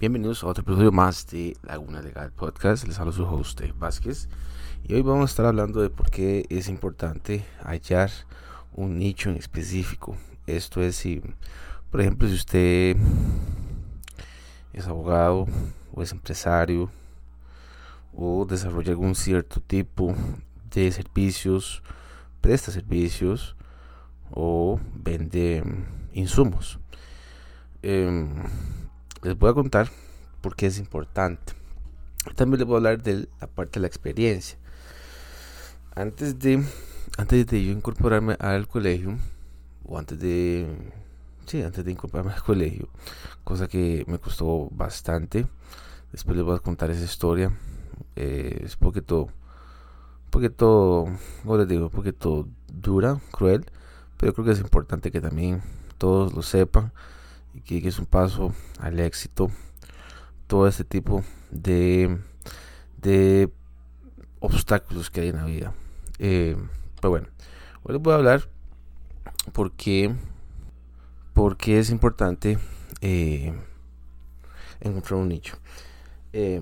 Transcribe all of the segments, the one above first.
Bienvenidos a otro episodio más de Laguna Legal Podcast. Les hablo su host Vázquez y hoy vamos a estar hablando de por qué es importante hallar un nicho en específico. Esto es si, por ejemplo, si usted es abogado o es empresario o desarrolla algún cierto tipo de servicios, presta servicios o vende insumos. Em, les voy a contar por qué es importante. También les voy a hablar de la parte de la experiencia. Antes de, antes de yo incorporarme al colegio, o antes de, sí, antes de incorporarme al colegio, cosa que me costó bastante. Después les voy a contar esa historia. Eh, es un poquito, un poquito, como les digo, un poquito dura, cruel, pero creo que es importante que también todos lo sepan y que, es un paso al éxito. Todo este tipo de, de obstáculos que hay en la vida. Eh, pero bueno, hoy les voy a hablar por qué, es importante eh, encontrar un nicho. Eh,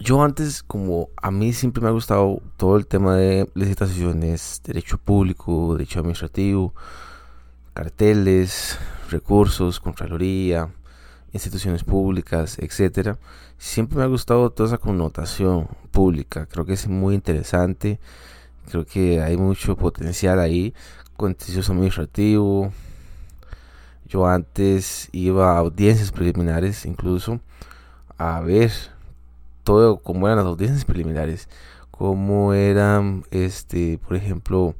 yo antes, como a mí siempre me ha gustado todo el tema de licitaciones, derecho público, derecho administrativo, carteles, recursos, contraloría, instituciones públicas, etcétera. Siempre me ha gustado toda esa connotación pública. Creo que es muy interesante. Creo que hay mucho potencial ahí. Contencioso administrativo. Yo antes iba a audiencias preliminares, incluso a ver todo cómo eran las audiencias preliminares, cómo eran, este, por ejemplo,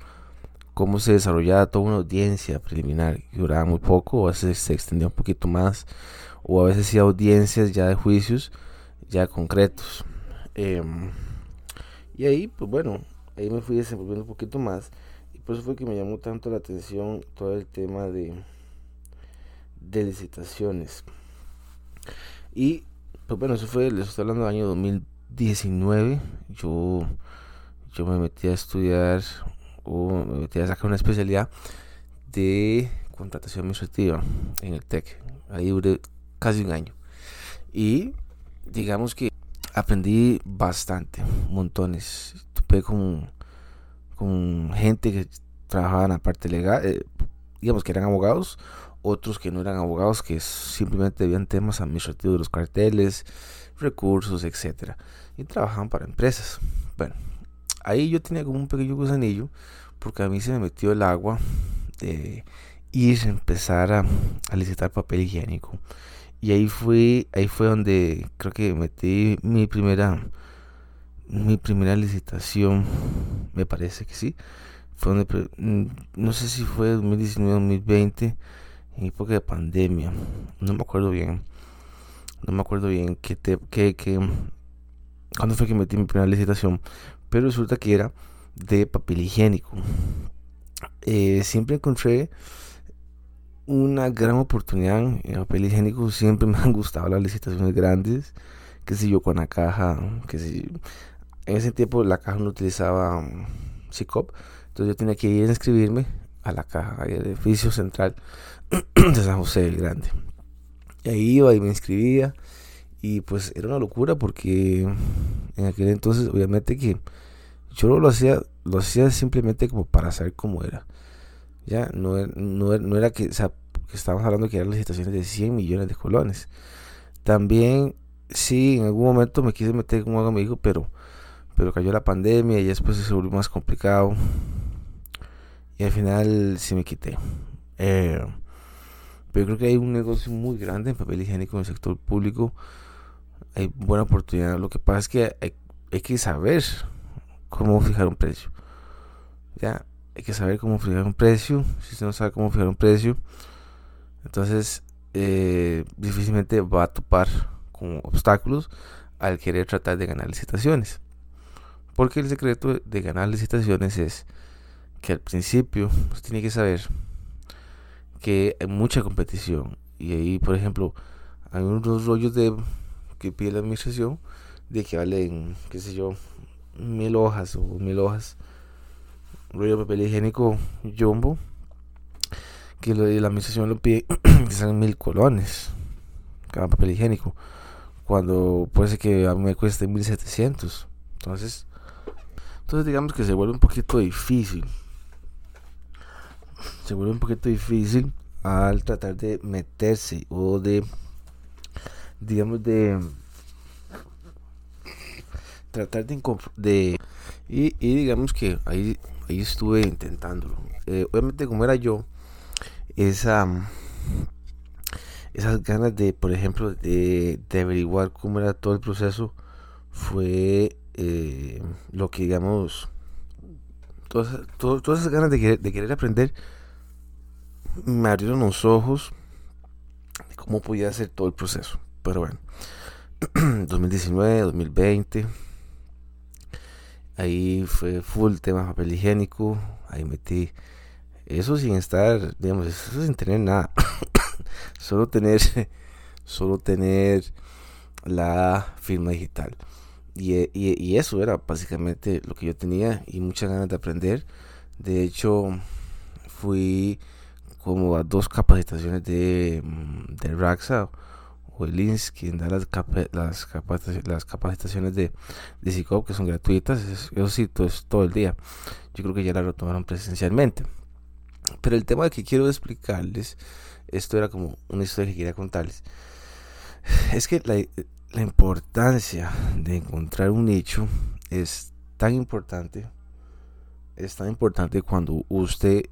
cómo se desarrollaba toda una audiencia preliminar duraba muy poco, o a veces se extendía un poquito más, o a veces sí audiencias ya de juicios ya concretos. Em, y ahí, pues bueno, ahí me fui desenvolviendo un poquito más, y por eso fue que me llamó tanto la atención todo el tema de, de licitaciones. Y, pues bueno, eso fue, les estoy hablando del año 2019, yo, yo me metí a estudiar a sacar una especialidad de contratación administrativa en el TEC. Ahí duré casi un año. Y digamos que aprendí bastante, montones. Topé con, con gente que trabajaba en la parte legal, eh, digamos que eran abogados, otros que no eran abogados, que simplemente veían temas administrativos de los carteles, recursos, etcétera, y trabajaban para empresas. Bueno, ahí yo tenía como un pequeño gusanillo porque a mí se me metió el agua de ir a empezar a, licitar papel higiénico. Y ahí fue ahí fue donde creo que metí mi primera mi primera licitación me parece que sí. Fue donde mm, no sé si fue 2019 2020 en época de pandemia. No me acuerdo bien no me acuerdo bien qué te, qué, qué, cuándo fue que metí mi primera licitación pero resulta que era de papel higiénico. Eh, siempre encontré una gran oportunidad en papel higiénico. Siempre me han gustado las licitaciones grandes. Que si yo con la caja, que si en ese tiempo la caja no utilizaba SICOP. Entonces yo tenía que ir a inscribirme a la caja del edificio central de San José del Grande. Y ahí iba y me inscribía. Y pues era una locura porque en aquel entonces obviamente que yo lo hacía, lo hacía simplemente como para saber cómo era. Ya, no, no, no era que, o sea, que estábamos hablando que eran licitaciones de 100 millones de colones. También, sí, en algún momento me quise meter como algo dijo, pero, pero cayó la pandemia y después se volvió más complicado. Y al final sí me quité. Eh, pero creo que hay un negocio muy grande en papel higiénico en el sector público. Hay buena oportunidad. Lo que pasa es que hay, hay que saber cómo fijar un precio. Ya, hay que saber cómo fijar un precio. Si usted no sabe cómo fijar un precio, entonces eh, difícilmente va a topar con obstáculos al querer tratar de ganar licitaciones. Porque el secreto de ganar licitaciones es que al principio usted tiene que saber que hay mucha competición. Y ahí, por ejemplo, hay unos rollos de que pide la administración de que valen, qué sé yo, mil hojas o mil hojas rollo de papel higiénico jumbo que la administración lo pide que sean mil colones papel higiénico. Cuando puede ser que a mí me cueste 1700. Entonces, entonces digamos que se vuelve un poquito difícil. Se vuelve un poquito difícil al tratar de meterse o de, digamos, de tratar de, de y, digamos que ahí, ahí estuve intentándolo. Eh, obviamente como era yo, esa esas ganas de, por ejemplo, de, de averiguar cómo era todo el proceso fue eh, lo que digamos todas, todas esas ganas de querer, de querer aprender me abrieron los ojos de cómo podía hacer todo el proceso. Pero bueno, 2019, 2020, ahí fue full tema papel higiénico, ahí metí eso sin estar, digamos, eso sin tener nada, solo tener, solo tener la firma digital. Y, y, eso era básicamente lo que yo tenía y muchas ganas de aprender. De hecho, fui como a dos capacitaciones de, mm, de Raxa o el INS, quien da las, las, las capacitaciones de, de CICOP que son gratuitas. Eso sí, todo, todo el día. Yo creo que ya la retomaron presencialmente. Pero el tema que quiero explicarles, esto era como una historia que quería contarles, es que la, la importancia de encontrar un nicho es tan importante, es tan importante cuando usted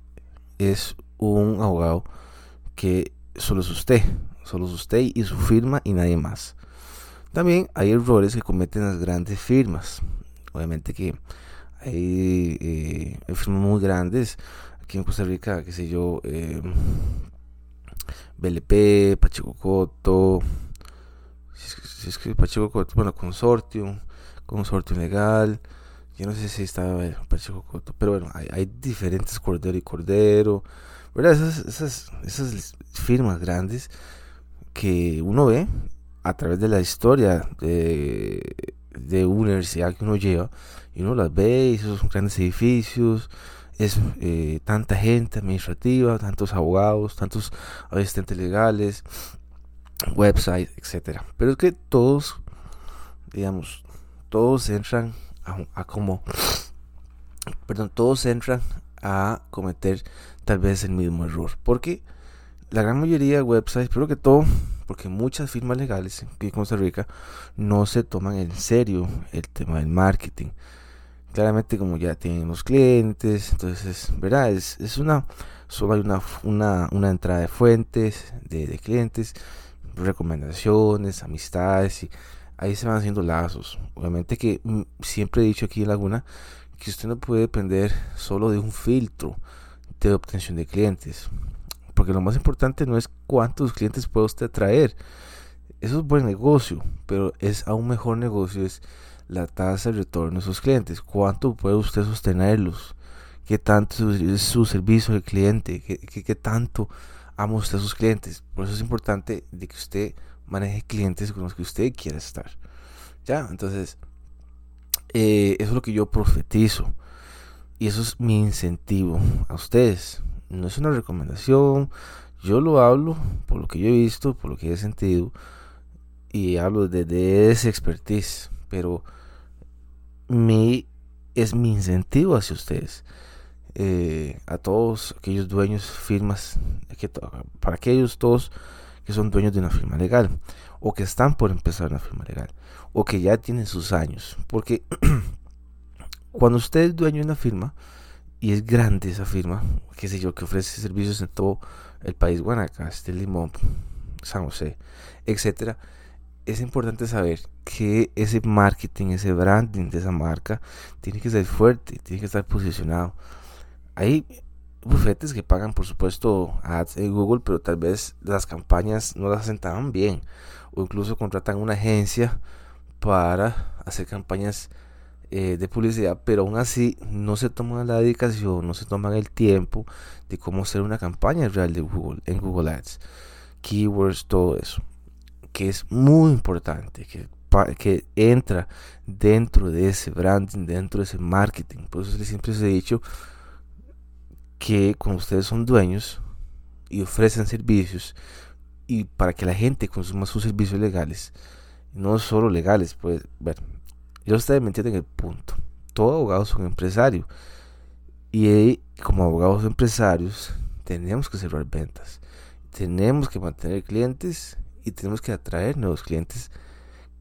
es un abogado que solo es usted, solo es usted y su firma y nadie más. También hay errores que cometen las grandes firmas. Obviamente que hay, eh, firmas muy grandes. Aquí en Costa Rica, qué sé yo, eh, BLP, Pacheco Coto, si es que Pacheco Coto, bueno, Consortium, Consortium Legal, yo no sé si estaba Pacheco Coto, pero bueno, hay, hay diferentes Cordero y Cordero, esas, esas, firmas grandes que uno ve a través de la historia de, de universidad que uno lleva y uno las ve y esos son grandes edificios es eh, tanta gente administrativa tantos abogados tantos asistentes legales websites etcétera pero es que todos digamos todos entran a como perdón todos entran a cometer tal vez el mismo error. Porque la gran mayoría de websites, pero que todo, porque muchas firmas legales aquí en Costa Rica no se toman en serio el tema del marketing. Claramente como ya tienen los clientes, entonces, ¿verdad? Es, es una, solo hay una, una, una entrada de fuentes, de, de clientes, recomendaciones, amistades y ahí se van haciendo lazos. Obviamente que mm, siempre he dicho aquí en Laguna que usted no puede depender solo de un filtro de obtención de clientes. Porque lo más importante no es cuántos clientes puede usted traer. Eso es buen negocio, pero es aún mejor negocio es la tasa de retorno de esos clientes. ¿Cuánto puede usted sostenerlos? ¿Qué tanto es su servicio al cliente? ¿Qué, qué, tanto ama usted a sus clientes? Por eso es importante de que usted maneje clientes con los que usted quiera estar. Ya, entonces, eh, eso es lo que yo profetizo. Y eso es mi incentivo a ustedes. No es una recomendación. Yo lo hablo por lo que yo he visto, por lo que he sentido. Y hablo desde esa expertise. Pero mi, es mi incentivo hacia ustedes. Eh, a todos aquellos dueños, firmas, para aquellos todos que son dueños de una firma legal o que están por empezar una firma legal o que ya tienen sus años. Porque cuando usted es dueño de una firma y es grande esa firma, qué sé yo, que ofrece servicios en todo el país, Guanacaste, Limón, San José, etcétera, es importante saber que ese marketing, ese branding de esa marca tiene que ser fuerte, tiene que estar posicionado. Hay bufetes que pagan, por supuesto, ads en Google, pero tal vez las campañas no las hacen tan bien, o incluso contratan una agencia para hacer campañas eh, de publicidad, pero aún así no se toman la dedicación, no se toman el tiempo de cómo hacer una campaña real de Google en Google Ads, keywords, todo eso, que es muy importante, que, que entra dentro de ese branding, dentro de ese marketing. Por eso siempre les he dicho que cuando ustedes son dueños y ofrecen servicios, y para que la gente consuma sus servicios legales, no solo legales, pues, ver, yo ustedes me entienden el punto. Todo abogado es un empresario. Y como abogados empresarios, tenemos que cerrar ventas. Tenemos que mantener clientes y tenemos que atraer nuevos clientes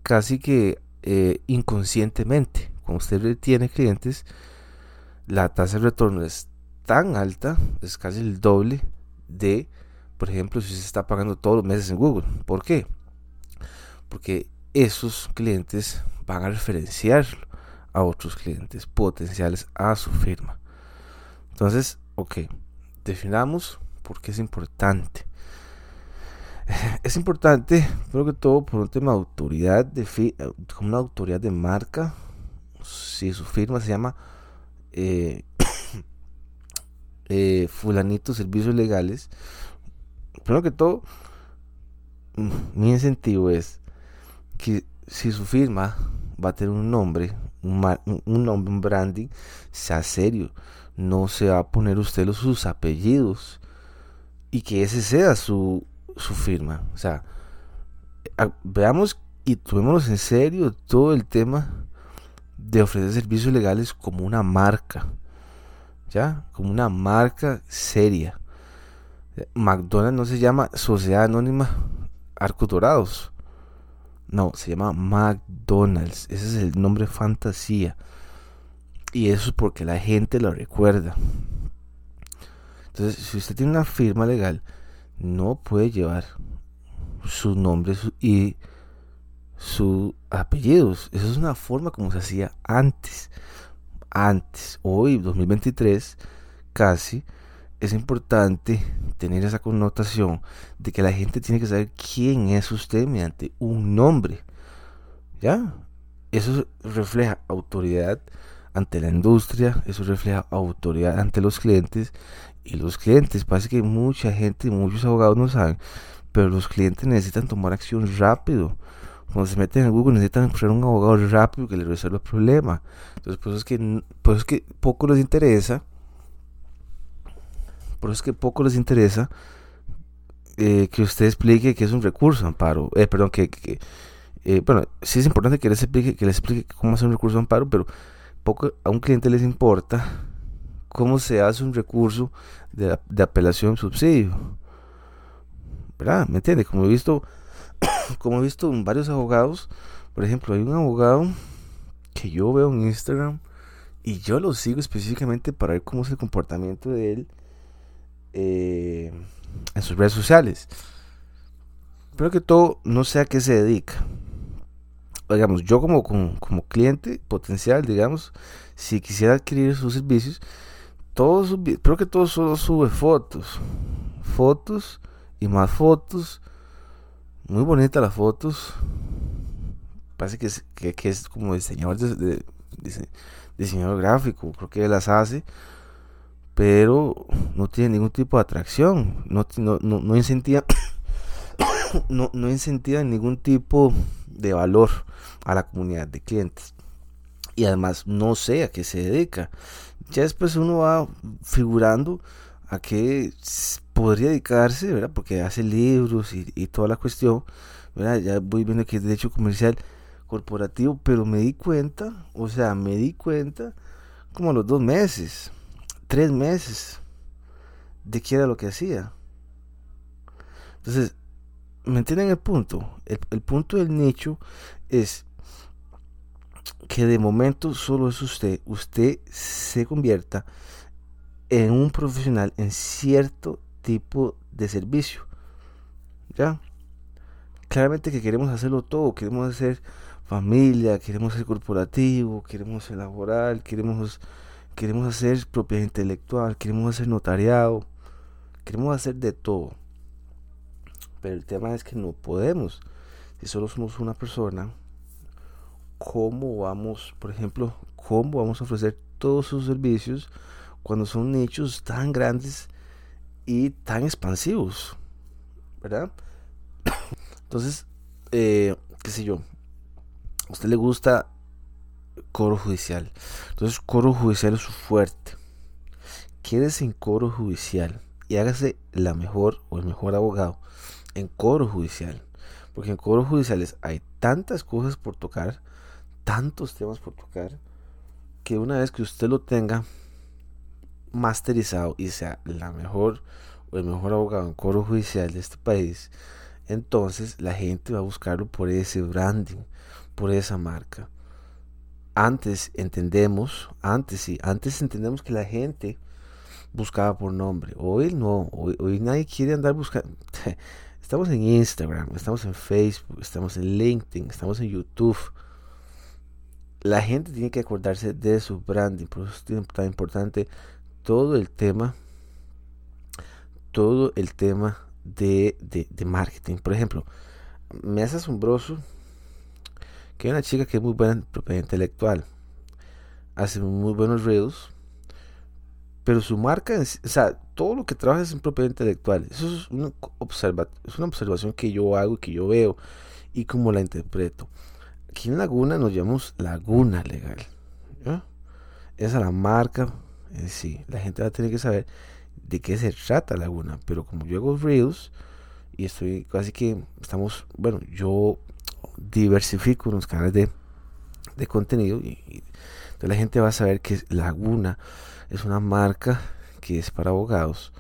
casi que eh, inconscientemente. Cuando usted tiene clientes, la tasa de retorno es tan alta, es casi el doble de, por ejemplo, si se está pagando todos los meses en Google. ¿Por qué? Porque esos clientes van a referenciar a otros clientes potenciales a su firma. Entonces, ok, definamos por qué es importante. Es importante, creo que todo por un tema de autoridad, de como una autoridad de marca. Si su firma se llama eh, eh, Fulanito Servicios Legales, primero que todo, mi incentivo es que si su firma va a tener un nombre, un, nombre, un branding, sea serio. No se va a poner usted los, sus apellidos y que ese sea su, su firma. O sea, veamos y tomémonos en serio todo el tema de ofrecer servicios legales como una marca. ¿Ya? Como una marca seria. McDonald's no se llama Sociedad Anónima Arcos Dorados. No, se llama McDonald's. Ese es el nombre fantasía. Y eso es porque la gente lo recuerda. Entonces, si usted tiene una firma legal, no puede llevar su nombre y sus apellidos. Esa es una forma como se hacía antes. Antes, hoy, 2023, casi, es importante tener esa connotación de que la gente tiene que saber quién es usted mediante un nombre. ¿Ya? Eso refleja autoridad ante la industria, eso refleja autoridad ante los clientes y los clientes, parece que mucha gente, muchos abogados no saben, pero los clientes necesitan tomar acción rápido. Cuando se meten en Google necesitan buscar un abogado rápido que les resuelva el problema. Entonces, por eso es que, por eso es que poco les interesa por eso es que poco les interesa eh, que usted explique que es un recurso amparo. Eh, perdón, que, eh, bueno, sí es importante que les explique, que les explique cómo hacer un recurso amparo, pero poco a un cliente les importa cómo se hace un recurso de, de apelación subsidio. ¿Verdad? ¿Me entiende? Como he visto, como he visto en varios abogados, por ejemplo, hay un abogado que yo veo en Instagram y yo lo sigo específicamente para ver cómo es el comportamiento de él eh, en sus redes sociales. Pero que todo no sé a qué se dedica. Digamos, yo como, como, cliente potencial, digamos, si quisiera adquirir sus servicios, todos creo que todo solo sube fotos. Fotos y más fotos. Muy bonitas las fotos. Parece que es, que, es como diseñador, de, diseñador gráfico. Creo que las hace pero no tiene ningún tipo de atracción, no, no, no, no incentiva, no, no incentiva ningún tipo de valor a la comunidad de clientes. Y además no sé a qué se dedica. Ya después uno va figurando a qué podría dedicarse, ¿verdad? Porque hace libros y, y toda la cuestión, ¿verdad? Ya voy viendo que es derecho comercial corporativo, pero me di cuenta, o sea, me di cuenta como a los dos meses, tres meses de qué era lo que hacía. Entonces, ¿me entienden el punto? El, punto del nicho es que de momento solo es usted, usted se convierta en un profesional en cierto tipo de servicio. ¿Ya? Claramente que queremos hacerlo todo, queremos hacer familia, queremos ser corporativo, queremos ser laboral, queremos queremos hacer propiedad intelectual, queremos hacer notariado, queremos hacer de todo. Pero el tema es que no podemos. Si solo somos una persona, ¿cómo vamos, por ejemplo, cómo vamos a ofrecer todos sus servicios cuando son nichos tan grandes y tan expansivos? ¿Verdad? Entonces, eh, qué sé yo, a usted le gusta coro judicial. Entonces, coro judicial es su fuerte. Quédese en coro judicial y hágase la mejor o el mejor abogado en cobro judicial. Porque en cobros judiciales hay tantas cosas por tocar, tantos temas por tocar, que una vez que usted lo tenga masterizado y sea la mejor o el mejor abogado en cobro judicial de este país, entonces la gente va a buscarlo por ese branding, por esa marca. Antes entendemos, antes sí, antes entendemos que la gente buscaba por nombre. Hoy no, hoy, nadie quiere andar buscando. Estamos en Instagram, estamos en Facebook, estamos en LinkedIn, estamos en YouTube. La gente tiene que acordarse de su branding, por eso es tan importante todo el tema, todo el tema de, de, marketing. Por ejemplo, me hace asombroso que hay una chica que es muy buena en propiedad intelectual, hace muy buenos reels, pero su marca, o sea, todo lo que trabaja es en propiedad intelectual. Eso es una, observa, es una observación que yo hago, que yo veo y como la interpreto. Aquí en Laguna nos llamamos Laguna Legal. Esa es la marca en sí. La gente va a tener que saber de qué se trata Laguna. Pero como yo hago Reels y estoy casi que estamos, bueno, yo diversifico los canales de, de contenido y, entonces la gente va a saber que Laguna es una marca que es para abogados,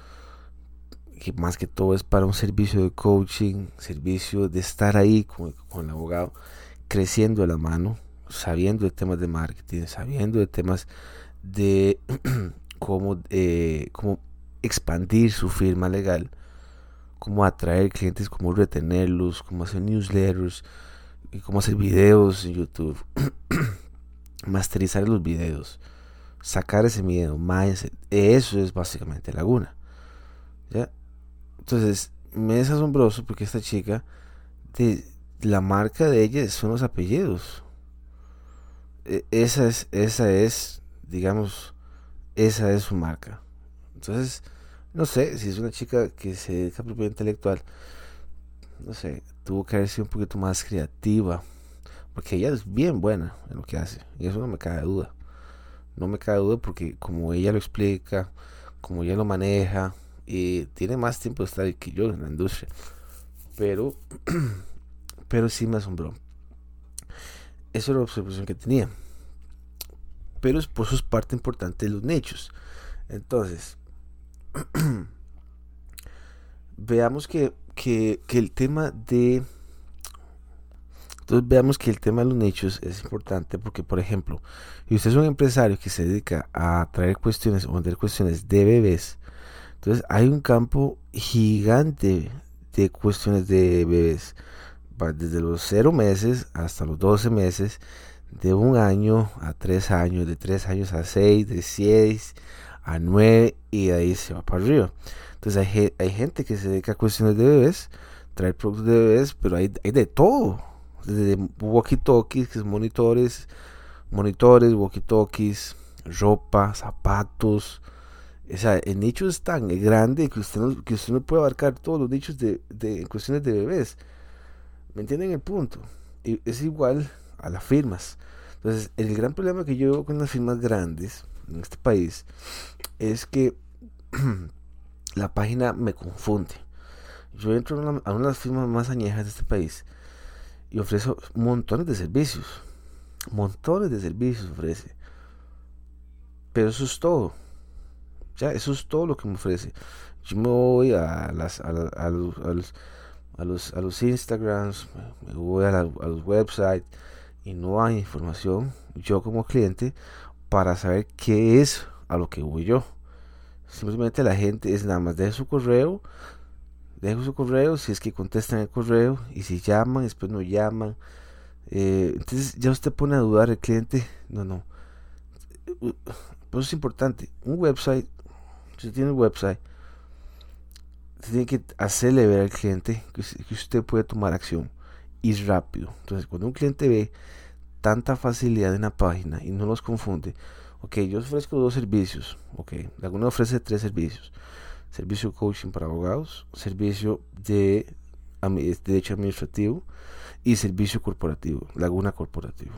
que más que todo es para un servicio de coaching, servicio de estar ahí con, el abogado, creciendo de la mano, sabiendo de temas de marketing, sabiendo de temas de cómo, eh, cómo expandir su firma legal, cómo atraer clientes, cómo retenerlos, cómo hacer newsletters y cómo hacer videos en YouTube, masterizar los videos sacar ese miedo, mindset, eso es básicamente Laguna. ¿ya? Entonces, me es asombroso porque esta chica, de, la marca de ella son los apellidos. E, esa es, esa es, digamos, esa es su marca. Entonces, no sé, si es una chica que se dedica a propiedad intelectual, no sé, tuvo que haber sido un poquito más creativa. Porque ella es bien buena en lo que hace. Y eso no me cabe duda. No me cabe duda porque como ella lo explica, como ella lo maneja, y tiene más tiempo de estar que yo en la industria. Pero, pero sí me asombró. Esa era la observación que tenía. Pero por eso es parte importante de los nichos. Entonces, veamos que, que, el tema de entonces veamos que el tema de los nichos es importante porque, por ejemplo, si usted es un empresario que se dedica a traer cuestiones o vender cuestiones de bebés, entonces hay un campo gigante de cuestiones de bebés, desde los 0 meses hasta los 12 meses, de un año a 3 años, de 3 años a 6, de 6 a 9 y de ahí se va para arriba. Entonces hay, hay gente que se dedica a cuestiones de bebés, trae productos de bebés, pero hay, hay de todo desde walkie-talkies, monitores, monitores, walkie-talkies, ropa, zapatos. O sea, el nicho es tan grande que usted no, que usted no puede abarcar todos los nichos de, de cuestiones de bebés. ¿Me entienden el punto? Y es igual a las firmas. Entonces, el gran problema que yo veo con las firmas grandes en este país es que la página me confunde. Yo entro a una, a de las firmas más añejas de este país y ofrece montones de servicios. Montones de servicios ofrece. Pero eso es todo. Ya, eso es todo lo que me ofrece. Yo me voy a, las, a, los, a, los, a, los, Instagrams, me voy a, los websites y no hay información, yo como cliente, para saber qué es a lo que voy yo. Simplemente la gente es nada más de su correo, dejo su correo, si es que contestan el correo, y si llaman, después no llaman. Eh, entonces ya usted pone a dudar el cliente. No, no. Por eso es importante. Un website, si usted tiene un website, tiene que hacerle ver al cliente que, usted puede tomar acción y rápido. Entonces, cuando un cliente ve tanta facilidad en la página y no los confunde, ok, yo ofrezco dos servicios, ok, alguno ofrece tres servicios servicio coaching para abogados, servicio de derecho administrativo y servicio corporativo, Laguna Corporativo.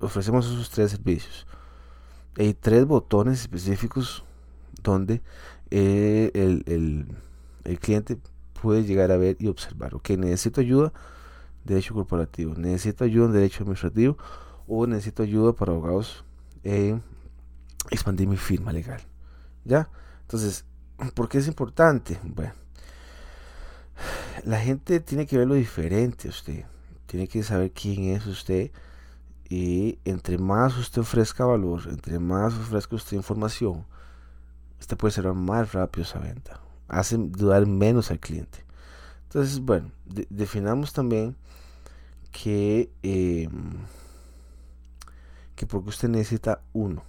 Ofrecemos esos tres servicios. Hay tres botones específicos donde eh, el, el, cliente puede llegar a ver y observar. Ok, necesito ayuda, derecho corporativo, necesito ayuda en derecho administrativo o necesito ayuda para abogados en expandir mi firma legal. ¿Ya? Entonces, ¿por qué es importante? Bueno, la gente tiene que ver lo diferente usted, tiene que saber quién es usted y entre más usted ofrezca valor, entre más ofrezca usted información, usted puede ser más rápido esa venta. Hace dudar menos al cliente. Entonces, bueno, definamos también que, eh, que porque usted necesita uno.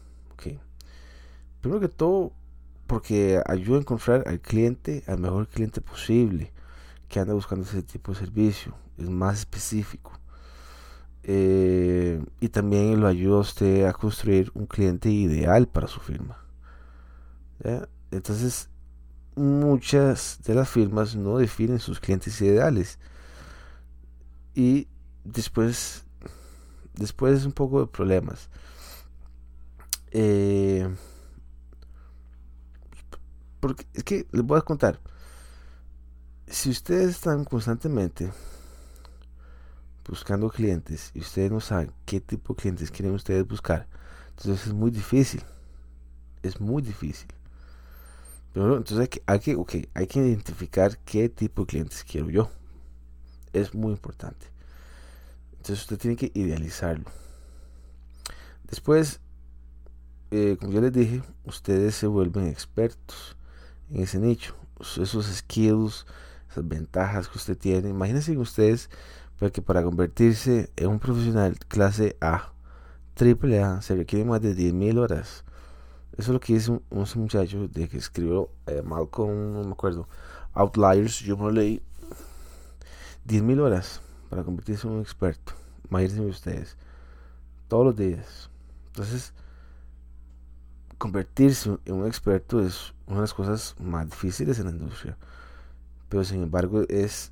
Primero que todo, porque ayuda a encontrar al cliente, al mejor cliente posible que anda buscando ese tipo de servicio. Es más específico. Eh, y también lo ayuda a usted a construir un cliente ideal para su firma. Entonces, muchas de las firmas no definen sus clientes ideales. Y después, después un poco de problemas. Eh, porque es que les voy a contar. Si ustedes están constantemente buscando clientes y ustedes no saben qué tipo de clientes quieren ustedes buscar, entonces es muy difícil. Es muy difícil. Pero entonces hay que, hay que, hay que identificar qué tipo de clientes quiero yo. Es muy importante. Entonces usted tiene que idealizarlo. Después, eh, como ya les dije, ustedes se vuelven expertos en ese nicho. Esos skills, esas ventajas que usted tiene. Imagínense ustedes porque para convertirse en un profesional clase A, triple A, se requieren más de 10.000 horas. Eso es lo que dice un, muchacho de que escribió eh, Malcolm, no me acuerdo, Outliers, yo me lo leí. 10.000 horas para convertirse en un experto. Imagínense ustedes. Todos los días. Entonces, convertirse en un experto es una de las cosas más difíciles en la industria. Pero sin embargo, es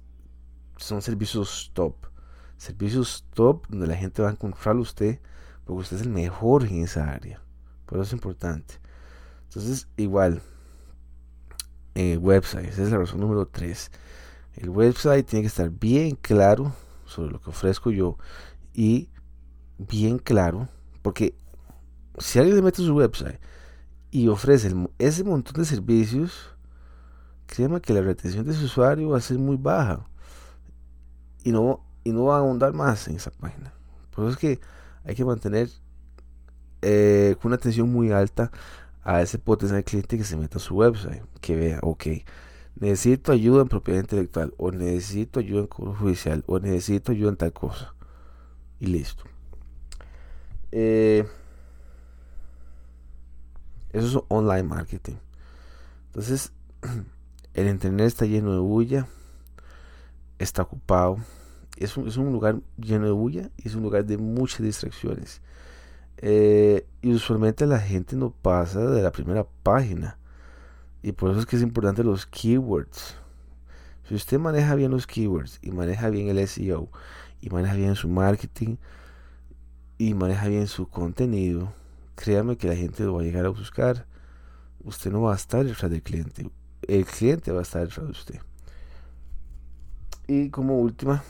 son servicios top. Servicios top donde la gente va a encontrar usted porque usted es el mejor en esa área. Por eso es importante. Entonces, igual, el website, esa es la razón número 3. El website tiene que estar bien claro sobre lo que ofrezco yo y bien claro, porque si alguien le mete su website y ofrece ese montón de servicios, créeme que la retención de su usuario va a ser muy baja y no, y no va a ahondar más en esa página. Por eso es que hay que mantener eh, una atención muy alta a ese potencial cliente que se meta a su website, que vea, ok, necesito ayuda en propiedad intelectual, o necesito ayuda en cobro judicial, o necesito ayuda en tal cosa. Y listo. Eh, eso es online marketing. Entonces, el internet está lleno de bulla está ocupado. Es un, es un lugar lleno de bulla y es un lugar de muchas distracciones. Eh, y usualmente la gente no pasa de la primera página. Y por eso es que es importante los keywords. Si usted maneja bien los keywords y maneja bien el SEO y maneja bien su marketing y maneja bien su contenido, créame que la gente lo va a llegar a buscar. Usted no va a estar detrás del cliente. El cliente va a estar detrás de usted. Y como última,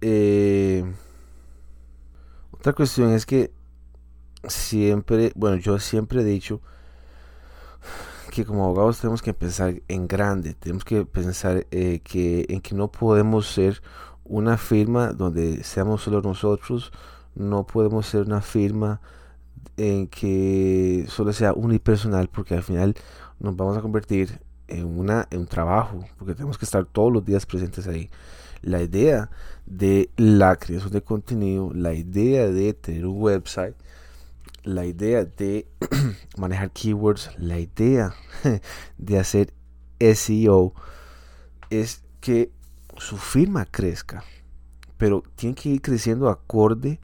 eh, otra cuestión es que siempre, bueno, yo siempre he dicho que como abogados tenemos que pensar en grande, tenemos que pensar eh, que en que no podemos ser una firma donde seamos solo nosotros, no podemos ser una firma en que solo sea unipersonal, porque al final nos vamos a convertir en, una, en un trabajo, porque tenemos que estar todos los días presentes ahí. La idea de la creación de contenido, la idea de tener un website, la idea de manejar keywords, la idea de hacer SEO es que su firma crezca, pero tiene que ir creciendo acorde,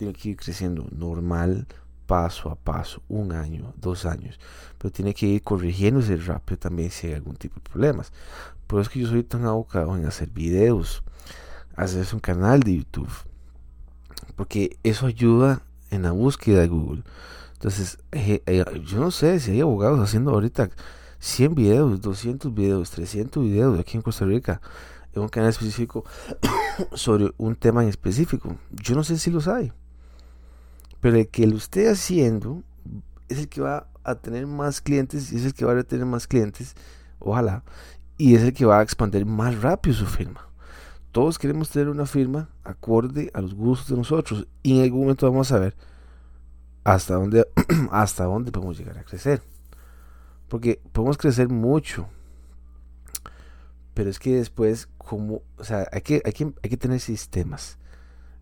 tiene que ir creciendo normal, paso a paso, un año, dos años, pero tiene que ir corrigiéndose rápido también si hay algún tipo de problemas. Por eso es que yo soy tan abocado en hacer videos, hacer un canal de YouTube, porque eso ayuda en la búsqueda de Google. Entonces, eh, yo no sé si hay abogados haciendo ahorita 100 videos, 200 videos, 300 videos aquí en Costa Rica en un canal específico sobre un tema en específico. Yo no sé si los hay, pero el que lo esté haciendo es el que va a tener más clientes y es el que va a tener más clientes, ojalá, y es el que va a expandir más rápido su firma. Todos queremos tener una firma acorde a los gustos de nosotros y en algún momento vamos a ver hasta dónde, hasta dónde podemos llegar a crecer. Porque podemos crecer mucho, pero es que después, como, o sea, hay que, hay que, hay que tener sistemas.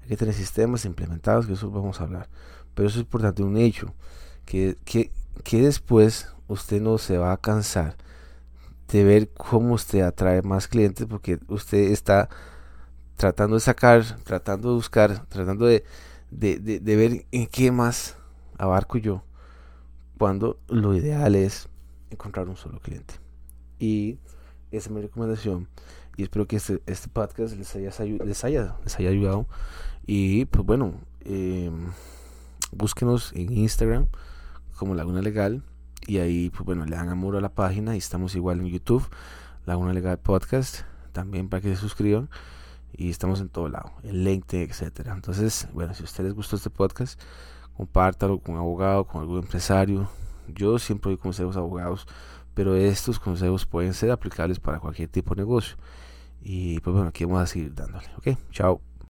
Que tener sistemas implementados, que eso vamos a hablar. Pero eso es importante, un hecho, que, que, que después usted no se va a cansar de ver cómo usted atrae más clientes, porque usted está tratando de sacar, tratando de buscar, tratando de, de, de, de ver en qué más abarco yo, cuando lo ideal es encontrar un solo cliente. Y esa es mi recomendación. Y espero que este, este podcast les haya, les, haya, les haya ayudado. Y pues bueno, eh, búsquenos en Instagram como Laguna Legal. Y ahí, pues bueno, le dan amor a la página. Y estamos igual en YouTube, Laguna Legal Podcast. También para que se suscriban. Y estamos en todo lado, en LinkedIn, etcétera. Entonces, bueno, si a ustedes les gustó este podcast, compártalo con un abogado, con algún empresario. Yo siempre doy consejos a abogados pero estos consejos pueden ser aplicables para cualquier tipo de negocio. Y pues bueno, aquí vamos a seguir dándole. Ok, chao.